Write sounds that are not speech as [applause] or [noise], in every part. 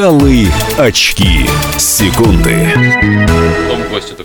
Голы, очки, секунды.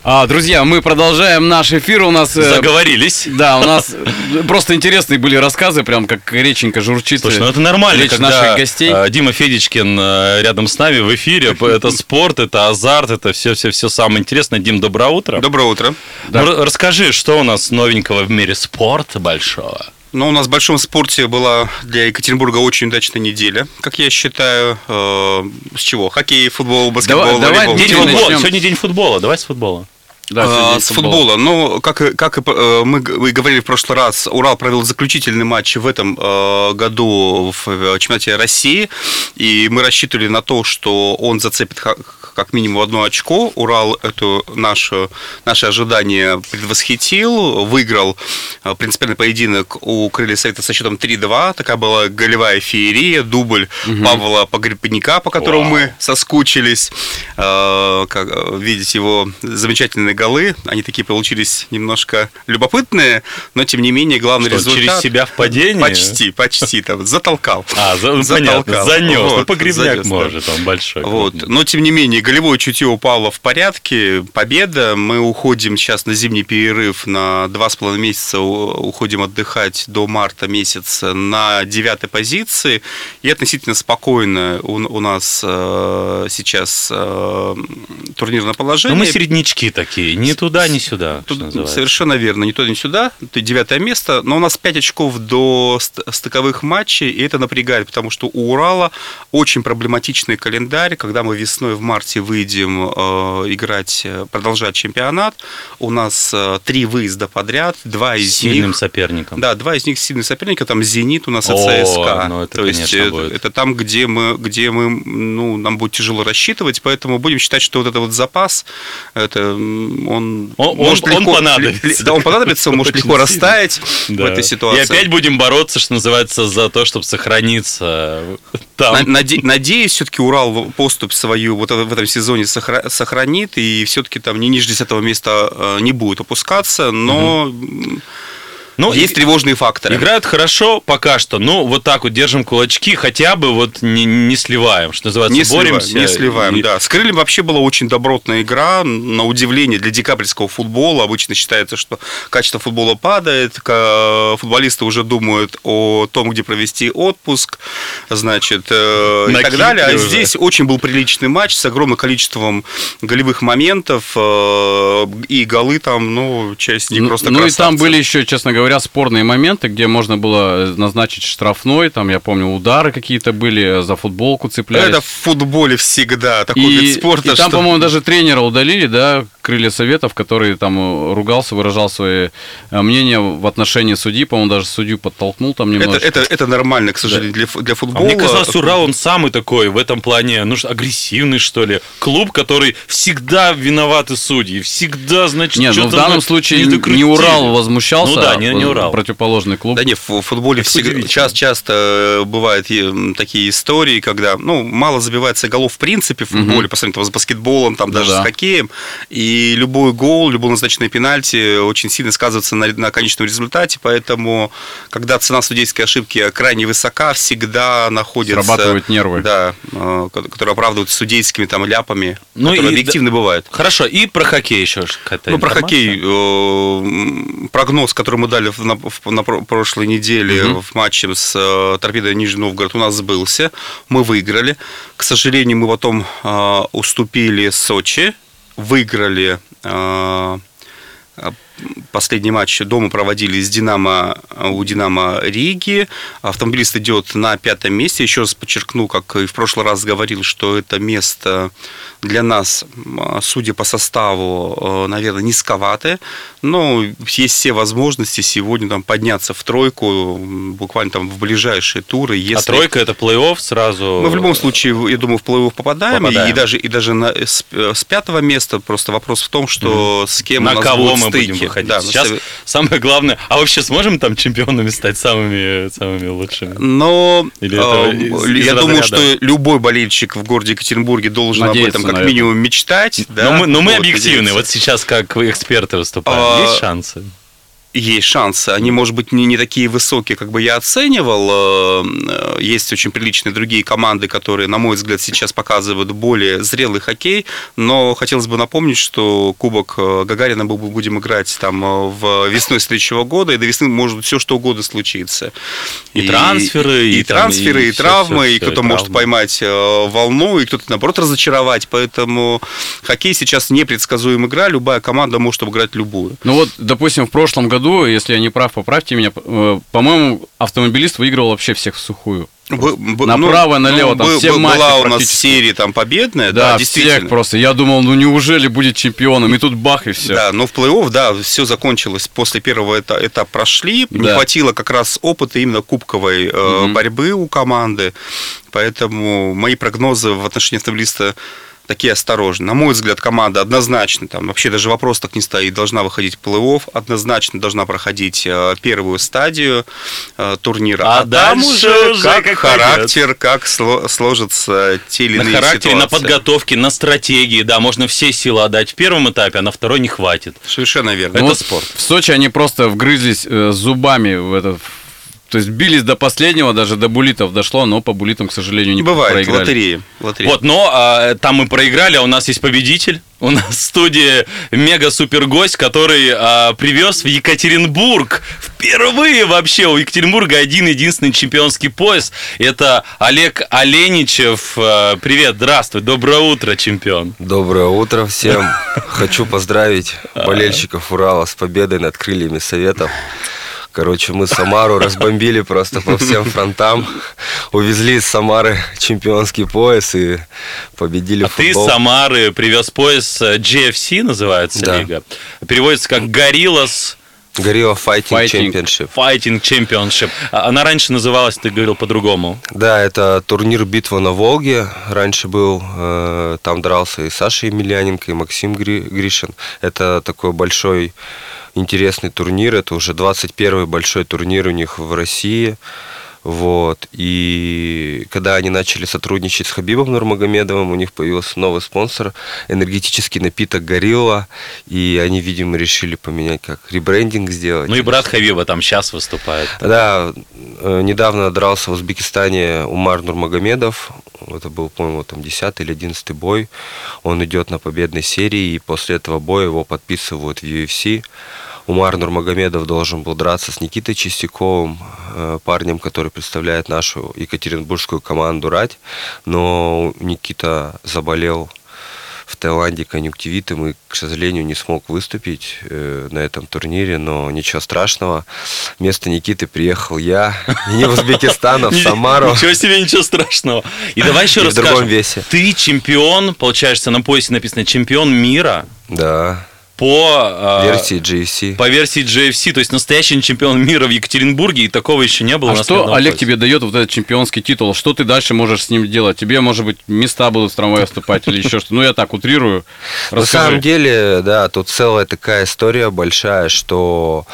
А, друзья, мы продолжаем наш эфир. У нас... э, Заговорились. Да, у нас э, просто интересные были рассказы, прям как реченька журчит. Слушай, ну это нормально, Речь когда наших гостей. э, Дима Федичкин э, рядом с нами в эфире. [laughs] Это спорт, это азарт, это все-все-все самое интересное. Дим, доброе утро. Доброе утро. Да. Ну, расскажи, что у нас новенького в мире спорта большого? Ну, у нас в большом спорте была для Екатеринбурга очень удачная неделя, как я считаю. Э, с чего? Хоккей, футбол, баскетбол, давай волейбол. день День футбола. Сегодня день футбола. Давай с футбола. Да, А, с футбола. Ну, как, и- как и э, мы говорили в прошлый раз, Урал провел заключительный матч в этом э, году в э, чемпионате России, и мы рассчитывали на то, что он зацепит как минимум одно очко. Урал эту нашу, наши ожидания предвосхитил, выиграл принципиальный поединок у Крылья Совета со счетом 3-2. Такая была голевая феерия, дубль Павла Погребника, по которому Вау. мы соскучились. Как, видеть его замечательные голы. Они такие получились немножко любопытные, но тем не менее главный Что, результат... через себя в падении? Почти, почти. Там, затолкал. А, за- ну, Затолкал. понятно, занес. Вот, ну, погребняк занес, да. может, он большой. Вот. Но, тем не менее, голевое чутье у Павла в порядке. Победа. Мы уходим сейчас на зимний перерыв на два с половиной месяца. у- Уходим отдыхать до марта месяца на девятой позиции. И относительно спокойно у, у нас э, сейчас э, турнирное Ну, положение. мы середнячки такие, ни туда, ни сюда, Тут совершенно верно, ни туда, ни сюда. Это девятое место, но у нас 5 очков до ст- стыковых матчей, и это напрягает, потому что у Урала очень проблематичный календарь. Когда мы весной в марте выйдем э, играть, э, продолжать чемпионат, у нас э, три выезда подряд, два из Сильным них... соперником. Да, два из них сильные соперника, там «Зенит» у нас и ЦСКА. ну это, То есть будет. это там, где мы, где мы, ну, нам будет тяжело рассчитывать, поэтому будем считать, что вот этот вот запас, это он, Он- может он- он легко, понадобится. ли- да, он понадобится, он может легко растаять в Да. этой ситуации. И опять будем бороться, что называется, за то, чтобы сохраниться [laughs] там. На- наде- Надеюсь, все-таки Урал поступ свою вот в этом сезоне сохра- сохранит, и все-таки там не ниже 10 места э, не будет опускаться, но м, Ну, есть и- тревожные факторы. Играют хорошо пока что. Ну, вот так вот держим кулачки, хотя бы вот не, не сливаем, что называется, Не сливаем, боремся. не сливаем, И- да. С крыльями вообще была очень добротная игра, на удивление для декабрьского футбола. Обычно считается, что качество футбола падает, футболисты уже думают о том, где провести отпуск, значит, э, и так далее. А уже. здесь очень был приличный матч с огромным количеством голевых моментов, э, и голы там, ну, часть них Ну, просто ну и красавцы. там были еще, честно говоря, спорные моменты, где можно было назначить штрафной, там, я помню, удары какие-то были, за футболку цеплялись. Это в футболе всегда такой и, вид спорта. и там, что- по-моему, даже тренера удалили, да, крылья советов, который там э, ругался, выражал свои э, мнения в отношении судьи, по-моему, даже судью подтолкнул там это, немножко. это, это нормально, к сожалению, для, фу- для А футбола. мне казалось, Урал, он самый такой в этом плане, ну, что, агрессивный, что ли. Клуб, который всегда виноваты судьи, всегда, значит, Нет, ну в данном случае не. Урал возмущался, Ну да, не- не Урал. противоположный клуб. Да нет, в футболе Это всегда, часто, часто бывают и, м, такие истории, когда ну, мало забивается голов в принципе в футболе, по сравнению там, с баскетболом, там, даже да. с хоккеем. И любой гол, любой назначенный пенальти очень сильно сказывается на, на конечном результате. Поэтому, когда цена судейской ошибки крайне высока, всегда находится... Срабатывают нервы. Да, э, ко- которые оправдывают судейскими там ляпами, Ну которые и объективно бывают. Хорошо, и про хоккей еще какая-то Ну, про хоккей. э, Прогноз, который мы дали в- на, на про- прошлой неделе в матче с э, Торпедой Нижний Новгород, у нас сбылся. Мы выиграли. К сожалению, мы потом э, уступили Сочи, выиграли э, Последний матч дома проводили с Динамо у Динамо Риги. Автомобилист идет на пятом месте. Еще раз подчеркну, как и в прошлый раз говорил, что это место для нас, судя по составу, э, наверное, низковатое. Но есть все возможности сегодня там подняться в тройку, буквально там в ближайшие туры. Если... А тройка это плей-офф сразу. Мы в любом случае, я думаю, в плей-офф попадаем, Попадаем. И, даже, и даже на, с, с пятого места просто вопрос в том, что с кем у на нас кого будут мы стыки. будем выходить. Да, Сейчас сове- самое главное. А вообще сможем там чемпионами стать самыми, самыми лучшими? Но Или это э, из- я из думаю, разряда? что любой болельщик в городе Екатеринбурге должен об Надеяться этом как минимум мечтать. да, но мы, но мы вот, объективны. надеяться. Вот сейчас как эксперты выступаем. А, Есть шансы? Есть шансы. Они, может быть, не, не такие высокие, как бы я оценивал. Э, есть очень приличные другие команды, которые, на мой взгляд, сейчас показывают более зрелый хоккей. Но хотелось бы напомнить, что Кубок э, Гагарина мы будем играть там э, в весной следующего года, и до весны может все что угодно случиться. И, и трансферы, и, и, там, трансферы, и, и травмы, все, все, и кто-то может поймать волну, и кто-то, наоборот, разочаровать. Поэтому хоккей сейчас непредсказуемая игра, любая команда может обыграть любую. Ну вот, допустим, в прошлом году году, если я не прав, поправьте меня, э, по-моему, автомобилист выигрывал вообще всех в сухую. Б, б, Направо, ну, налево, ну, там все матчи Была у нас серия там победная, да, да действительно. всех просто. Я думал, ну неужели будет чемпионом, и тут бах, и все. Да, но в плей-офф, да, все закончилось. После первого этапа, этапа прошли, да. не хватило как раз опыта именно кубковой э, угу. борьбы у команды, поэтому мои прогнозы в отношении автомобилиста такие осторожные. На мой взгляд, команда однозначно, там вообще даже вопрос так не стоит, должна выходить в плей-офф, однозначно должна проходить э, первую стадию э, турнира. А, а там уже, уже как, как характер, как сложатся те или на иные характере, ситуации. на подготовке, на стратегии, да, можно все силы отдать в первом этапе, а на второй не хватит. Совершенно верно. Это вот спорт. В Сочи они просто вгрызлись э, зубами в этот то есть бились до последнего, даже до булитов дошло, но по булитам, к сожалению, не Бывает, проиграли. лотереи. лотереи. Вот, но а, там мы проиграли, а у нас есть победитель. У нас в студии мега-супер гость, который а, привез в Екатеринбург впервые вообще у Екатеринбурга один единственный чемпионский пояс. Это Олег Оленичев. А, привет, здравствуй, доброе утро, чемпион. Доброе утро всем. [laughs] Хочу поздравить болельщиков Урала с победой над крыльями Советов. Короче, мы Самару [laughs] разбомбили просто по всем фронтам. Увезли из Самары чемпионский пояс и победили а футбол. ты из Самары привез пояс э, GFC, называется да. лига. Переводится как «Гориллас». Горилла Fighting, Fighting Championship. Fighting Championship. А она раньше называлась, ты говорил, по-другому. Да, это турнир «Битва на Волге». Раньше был, э, там дрался и Саша Емельяненко, и Максим Гришин. Это такой большой интересный турнир. Это уже 21-й большой турнир у них в России. Вот. И когда они начали сотрудничать с Хабибом Нурмагомедовым, у них появился новый спонсор, энергетический напиток «Горилла». И они, видимо, решили поменять, как ребрендинг сделать. Ну и брат Хабиба там сейчас выступает. Да, э, недавно дрался в Узбекистане Умар Нурмагомедов. Это был, по-моему, там 10 или 11 бой. Он идет на победной серии, и после этого боя его подписывают в UFC. Умар Нурмагомедов должен был драться с Никитой Чистяковым, э, парнем, который представляет нашу екатеринбургскую команду «Рать», но Никита заболел в Таиланде конъюнктивитом и, к сожалению, не смог выступить э, на этом турнире, но ничего страшного. Вместо Никиты приехал я, [laughs] не в Узбекистан, а в Самару. Ничего себе, ничего страшного. И давай [laughs] еще раз в другом весе. Ты чемпион, получается, на поясе написано чемпион мира. Да по версии GFC. По версии GFC, то есть настоящий чемпион мира в Екатеринбурге, и такого еще не было. А что Олег поясе. тебе дает вот этот чемпионский титул? Что ты дальше можешь с ним делать? Тебе, может быть, места будут в трамвае вступать или еще что-то? Ну, я так утрирую. На самом деле, да, тут целая такая история большая, что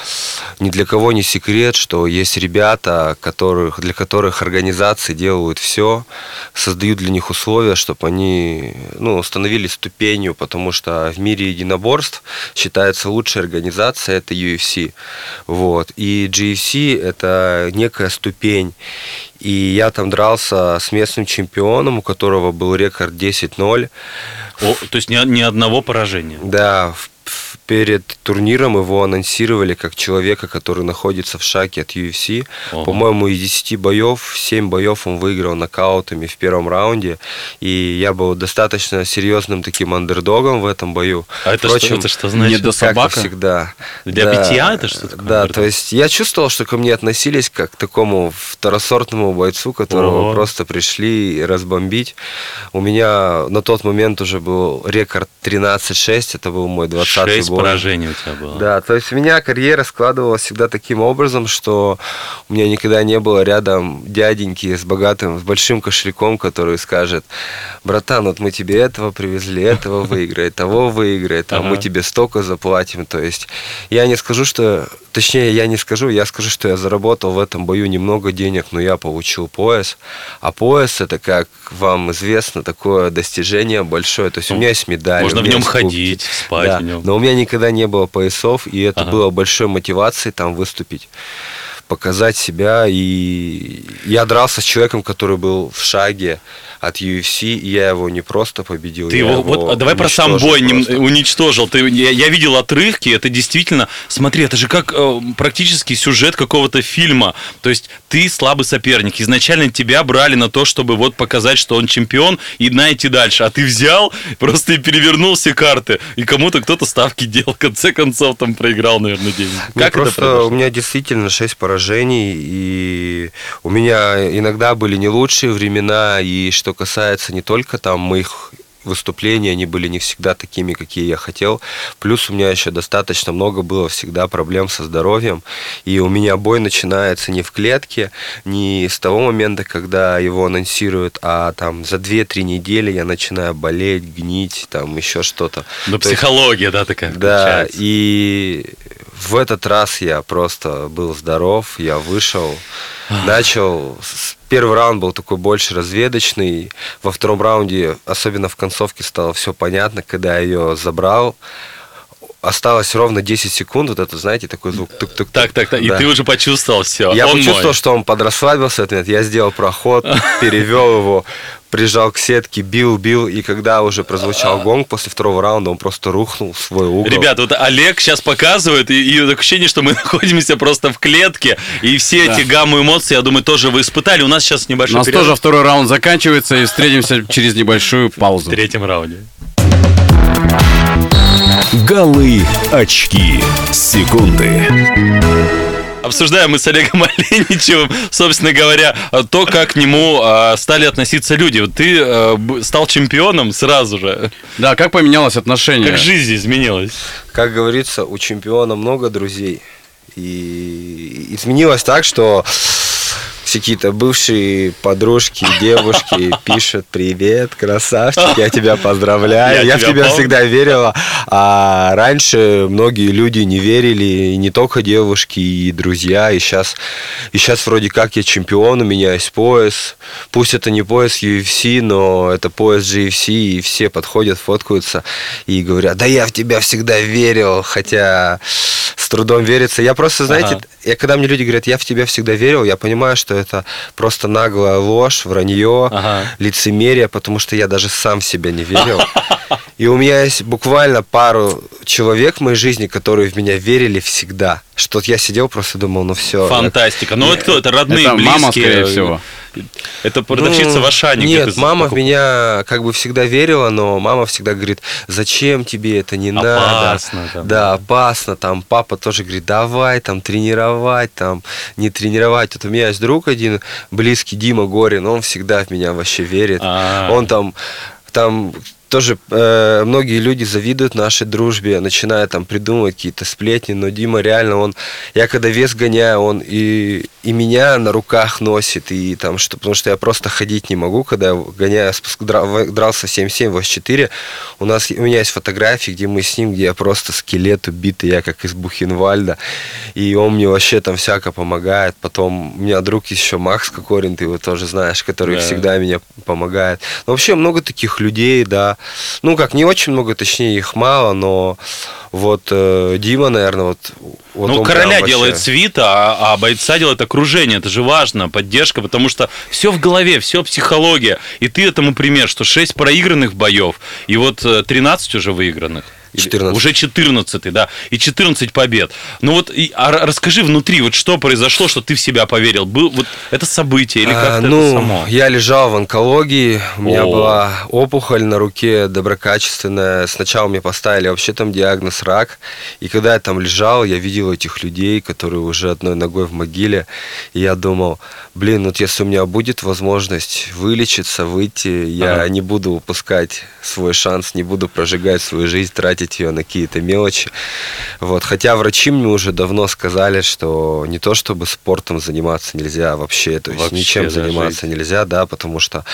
ни для кого не секрет, что есть ребята, которых, для которых организации делают все, создают для них условия, чтобы они ну, становились ступенью, потому что в мире единоборств считается лучшей организацией, это UFC. Вот. И GFC это некая ступень. И я там дрался с местным чемпионом, у которого был рекорд 10-0. О, то есть ни, ни одного поражения. Да, в перед турниром его анонсировали как человека, который находится в шаге от UFC. Ого. По-моему, из 10 боев, 7 боев он выиграл нокаутами в первом раунде. И я был достаточно серьезным таким андердогом в этом бою. А это, Впрочем, что, это что значит? Не до собака? Всегда. Для да, битья это что такое? Да, то есть я чувствовал, что ко мне относились как к такому второсортному бойцу, которого Ого. просто пришли разбомбить. У меня на тот момент уже был рекорд 13-6, это был мой 20-й бой поражений у тебя было. Да, то есть у меня карьера складывалась всегда таким образом, что у меня никогда не было рядом дяденьки с богатым, с большим кошельком, который скажет, братан, вот мы тебе этого привезли, этого [laughs] выиграй, того выиграй, там мы тебе столько заплатим. То есть я не скажу, что, точнее, я не скажу, я скажу, что я заработал в этом бою немного денег, но я получил пояс. А пояс это, как вам известно, такое достижение большое. То есть у меня есть медаль. Можно в нем ходить, спать да. в нем. Но у меня никогда не было поясов, и это Ага. было большой мотивацией там выступить показать себя. И я дрался с человеком, который был в шаге от UFC, и я его не просто победил. Ты я его, вот а давай про сам бой просто. уничтожил. Ты, я, я видел отрывки, это действительно, смотри, это же как э, практически сюжет какого-то фильма. То есть ты слабый соперник. Изначально тебя брали на то, чтобы вот показать, что он чемпион, и на идти дальше. А ты взял просто и перевернул все карты. И кому-то кто-то ставки делал. В конце концов там проиграл, наверное, деньги. Ну, Как это просто произошло? у меня действительно 6 поражений, и у меня иногда были не лучшие времена, и что касается не только там моих выступлений, они были не всегда такими, какие я хотел. Плюс у меня еще достаточно много было всегда проблем со здоровьем, и у меня бой начинается не в клетке, не с того момента, когда его анонсируют, а там за 2-3 недели я начинаю болеть, гнить, там еще что-то. Ну, То есть- психология, да, такая да, включается. и в этот раз я просто был здоров, я вышел, начал. Первый раунд был такой больше разведочный. Во втором раунде, особенно в концовке, стало все понятно, когда я ее забрал. Осталось ровно 10 секунд, вот это, знаете, такой звук. тук-тук-тук. Так, так, так. И Да. ты уже почувствовал все. Я почувствовал, что он подрасслабился в момент. Я сделал проход, перевел его, прижал к сетке, бил, бил. И когда уже прозвучал гонг после второго раунда, он просто рухнул в свой угол. Ребят, вот Олег сейчас показывает, и, и такое ощущение, что мы [laughs] находимся просто в клетке, и все Да. эти гаммы эмоций, я думаю, тоже вы испытали. У нас сейчас У небольшой нас перерыв тоже второй раунд заканчивается, и встретимся через небольшую в паузу. третьем раунде. Голы, очки, секунды. Обсуждаем мы с Олегом [laughs] Оленичевым, собственно говоря, то, как к нему а, стали относиться люди. Вот ты а, стал чемпионом сразу же. Да, как поменялось отношение? Как жизнь изменилась. Как говорится, у чемпиона много друзей. И изменилось так, что все какие-то бывшие подружки, девушки [laughs] пишут «Привет, красавчик, я тебя поздравляю». Я Я, в тебя тебя помню. всегда верила. А раньше многие люди не верили, и не только девушки, и друзья. И сейчас, и сейчас вроде как я чемпион, у меня есть пояс. Пусть это не пояс UFC, но это пояс GFC, и все подходят, фоткаются и говорят, да я в тебя всегда верил, хотя с трудом верится. Я просто, знаете, Ага. я, когда мне люди говорят, я в тебя всегда верил, я понимаю, что это просто наглая ложь, вранье, Ага. лицемерие, потому что я даже сам в себя не верил. [laughs] И у меня есть буквально пару человек в моей жизни, которые в меня верили всегда. Что вот я сидел, просто думал, ну все. Фантастика. Ну, это кто? Это родные, Это близкие. мама, скорее всего. Это продавщица Ну, в Ашане. Нет, мама в меня как бы всегда верила, но мама всегда говорит, зачем тебе это не Опасно, надо. там, да, опасно. Там папа тоже говорит, давай там тренировать, там не тренировать. Вот у меня есть друг один, близкий Дима Горин, он всегда в меня вообще верит. А. Он там, там тоже э, многие люди завидуют нашей дружбе, начиная там придумывать какие-то сплетни, но Дима реально, он, я когда вес гоняю, он и, и меня на руках носит, и там, что, потому что я просто ходить не могу, когда я гоняю, спуск- дра- дрался 7-7, 84, у нас, у меня есть фотографии, где мы с ним, где я просто скелет убитый, я как из Бухенвальда, и он мне вообще там всяко помогает, потом у меня друг еще Макс Кокорин, ты его тоже знаешь, который Да. всегда меня помогает. Но вообще много таких людей, да. Ну, как, не очень много, точнее, их мало, но вот э, Дима, наверное, вот... вот ну, короля вообще- делает свита, а, а бойца делает окружение. Это же важно, поддержка, потому что все в голове, все психология. И ты этому пример, что 6 проигранных боев, и вот э, 13 уже выигранных. Или 14. Уже 14, да, и 14 побед. Ну вот, и, а расскажи внутри, вот что произошло, что ты в себя поверил? Был, вот это событие или А, как-то ну, это само? я лежал в онкологии, у меня О. была опухоль на руке доброкачественная. Сначала мне поставили вообще там диагноз рак. И когда я там лежал, я видел этих людей, которые уже одной ногой в могиле. И я думал, блин, вот если у меня будет возможность вылечиться, выйти, я Ага. не буду упускать свой шанс, не буду прожигать свою жизнь, тратить ее на какие-то мелочи. Вот. Хотя врачи мне уже давно сказали, что не то чтобы спортом заниматься нельзя вообще, то есть Вообще, ничем заниматься жить. нельзя, да, потому что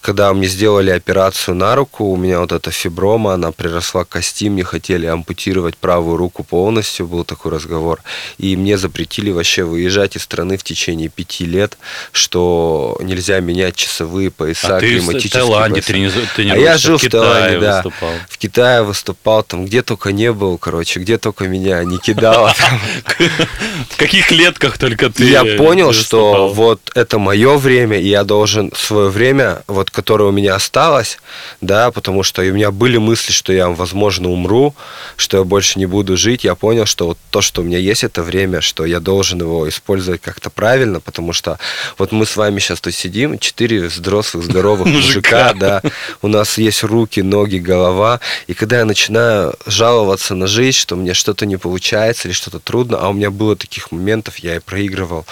когда мне сделали операцию на руку, у меня вот эта фиброма, она приросла к кости, мне хотели ампутировать правую руку полностью, был такой разговор. И мне запретили вообще выезжать из страны в течение пяти лет, что нельзя менять часовые пояса, А ты в климатические Таиланде пояса. трени- А тренируешься, я жил в, Китае Таиланде, да. выступал. В Китае выступал, там где только не был, короче, где только меня не кидало. [laughs] В каких клетках только ты я понял, что вот это мое время, и я должен свое время, вот которое у меня осталось, да, потому что у меня были мысли, что я, возможно, умру, что я больше не буду жить. Я понял, что вот то, что у меня есть это время, что я должен его использовать как-то правильно, потому что вот мы с вами сейчас тут сидим, четыре взрослых, здоровых [laughs] Мужика. мужика, да, у нас есть руки, ноги, голова, и когда я начинаю жаловаться на жизнь, что мне что-то не получается или что-то трудно, а у меня было таких моментов, я и проигрывал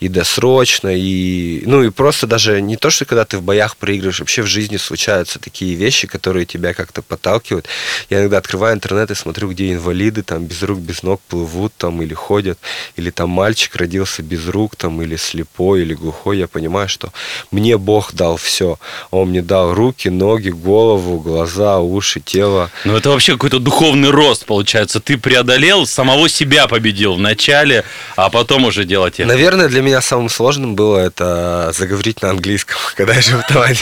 и досрочно, и, ну, и просто даже не то, что когда ты в боях проигрываешь, вообще в жизни случаются такие вещи, которые тебя как-то подталкивают. Я иногда открываю интернет и смотрю, где инвалиды там без рук, без ног плывут там или ходят, или там мальчик родился без рук там, или слепой, или глухой. Я понимаю, что мне Бог дал все. Он мне дал руки, ноги, голову, глаза, уши, тело. Ну, это вообще какой-то духовный рост, получается. Ты преодолел, самого себя победил в начале, а потом уже делать это. Наверное, для меня самым сложным было это заговорить на английском, [laughs] когда я жил в Таиланде.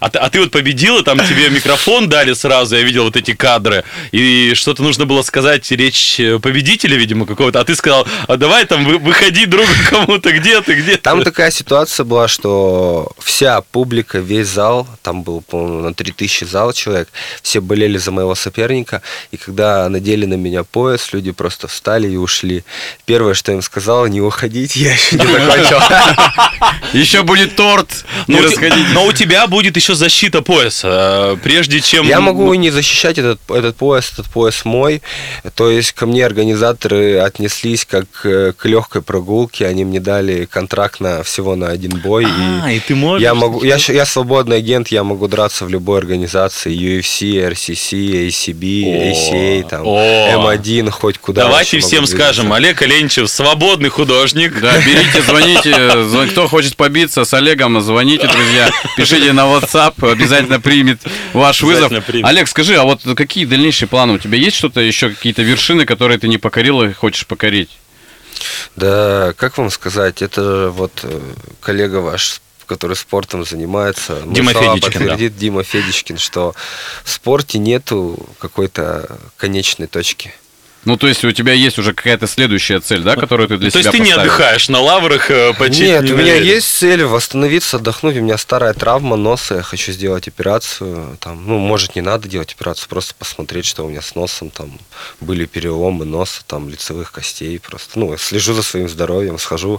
А ты, а ты вот победил, и там тебе микрофон дали сразу, я видел вот эти кадры, и что-то нужно было сказать, речь э, победителя, видимо, какого-то, а ты сказал, а давай там вы- выходи другу [laughs] кому-то, где ты, где ты? Там такая ситуация была, что вся публика, весь зал, там был, по-моему, на 3000 зал человек, все болели за моего соперника, и когда надели на меня пояс, люди просто встали и ушли. Первое, что им сказал, не уходите, я еще [laughs] не закончил. [laughs] Еще будет торт, не Но у те- расходитесь. но у тебя будет еще защита пояса, э, прежде чем... Я могу и не защищать этот, этот пояс, этот пояс мой. То есть ко мне организаторы отнеслись как э, к легкой прогулке. Они мне дали контракт на всего на один бой. А, и и ты можешь... я могу, я, я свободный агент, я могу драться в любой организации, UFC, RCC, ACB, ACA, там, О. M1, хоть куда. Давайте всем скажем. Олег Оленичев свободный художник. Да, берите, звоните, зв- кто хочет побиться с Олегом, звоните, друзья, [laughs] пишите на WhatsApp, обязательно [laughs] примет ваш вызов. Олег, скажи, а вот какие дальнейшие планы у тебя есть что-то еще какие-то вершины, которые ты не покорил и хочешь покорить? Да, как вам сказать, это вот э, коллега ваш, который спортом занимается, Дима Федичкин, да. подтвердит Дима Федичкин, что в спорте нету какой-то конечной точки. Ну, то есть у тебя есть уже какая-то следующая цель, да, которую ты для То себя есть ты не поставил? отдыхаешь на лаврах э, почти Нет, не у меня наверное. есть цель восстановиться, отдохнуть. У меня старая травма носа, я хочу сделать операцию. Там, ну, может, не надо делать операцию, просто посмотреть, что у меня с носом. Там были переломы носа, там лицевых костей. Просто, ну, я слежу за своим здоровьем, схожу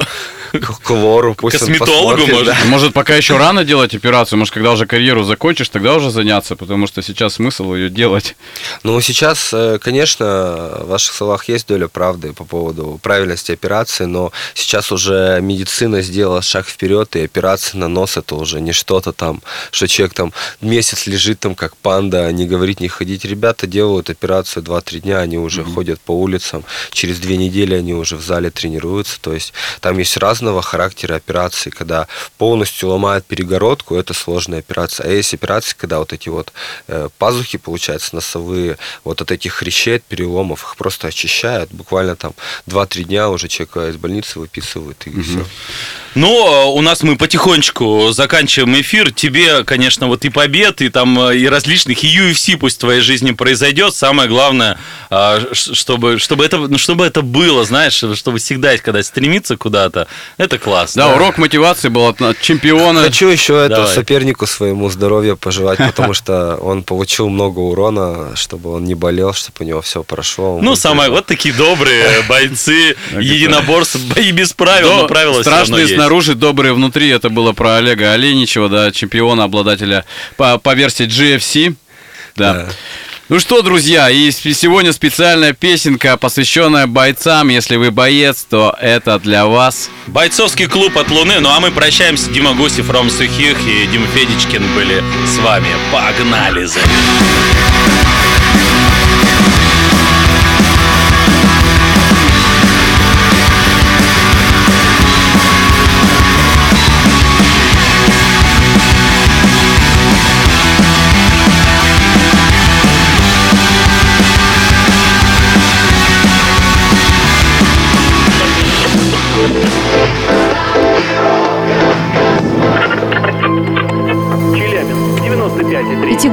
к к лору, пусть Косметологу, может? да. Может, пока еще рано делать операцию, может, когда уже карьеру закончишь, тогда уже заняться, потому что сейчас смысл ее делать. Ну, сейчас, э, конечно, ваших словах есть доля правды по поводу правильности операции, но сейчас уже медицина сделала шаг вперед, и операция на нос это уже не что-то там, что человек там месяц лежит там как панда, не говорить, не ходить. Ребята делают операцию 2-3 дня, они уже ходят по улицам, через две недели они уже в зале тренируются, то есть там есть разного характера операции, когда полностью ломают перегородку, это сложная операция, а есть операции, когда вот эти вот э, пазухи, получается, носовые, вот от этих хрящей, от переломов, их просто очищают, буквально там 2-3 дня уже человека из больницы выписывают, и все. Ну, э, у нас мы потихонечку заканчиваем эфир. Тебе, конечно, вот и побед, и там э, и различных, и UFC пусть в твоей жизни произойдет. Самое главное, ш- чтобы, чтобы, это, ну, чтобы это было, знаешь, чтобы всегда, когда стремиться куда-то, это классно. Да, урок мотивации был от, чемпиона. Хочу еще это Давай. сопернику своему здоровья пожелать, [laughs] потому что он получил много урона, чтобы он не болел, чтобы у него все прошло. Он Ну, самое, вот такие добрые [laughs] бойцы, единоборцы, бои [laughs] без правил, но правила страшные снаружи, добрые внутри. Это было про Олега Оленичева, да, чемпиона, обладателя по, по версии GFC. Да. Да. Ну что, друзья, и сегодня специальная песенка, посвященная бойцам. Если вы боец, то это для вас. Бойцовский клуб от Луны. Ну а мы прощаемся. Дима Гусев, Ром Сухих и Дима Федичкин были с вами. Погнали за ним.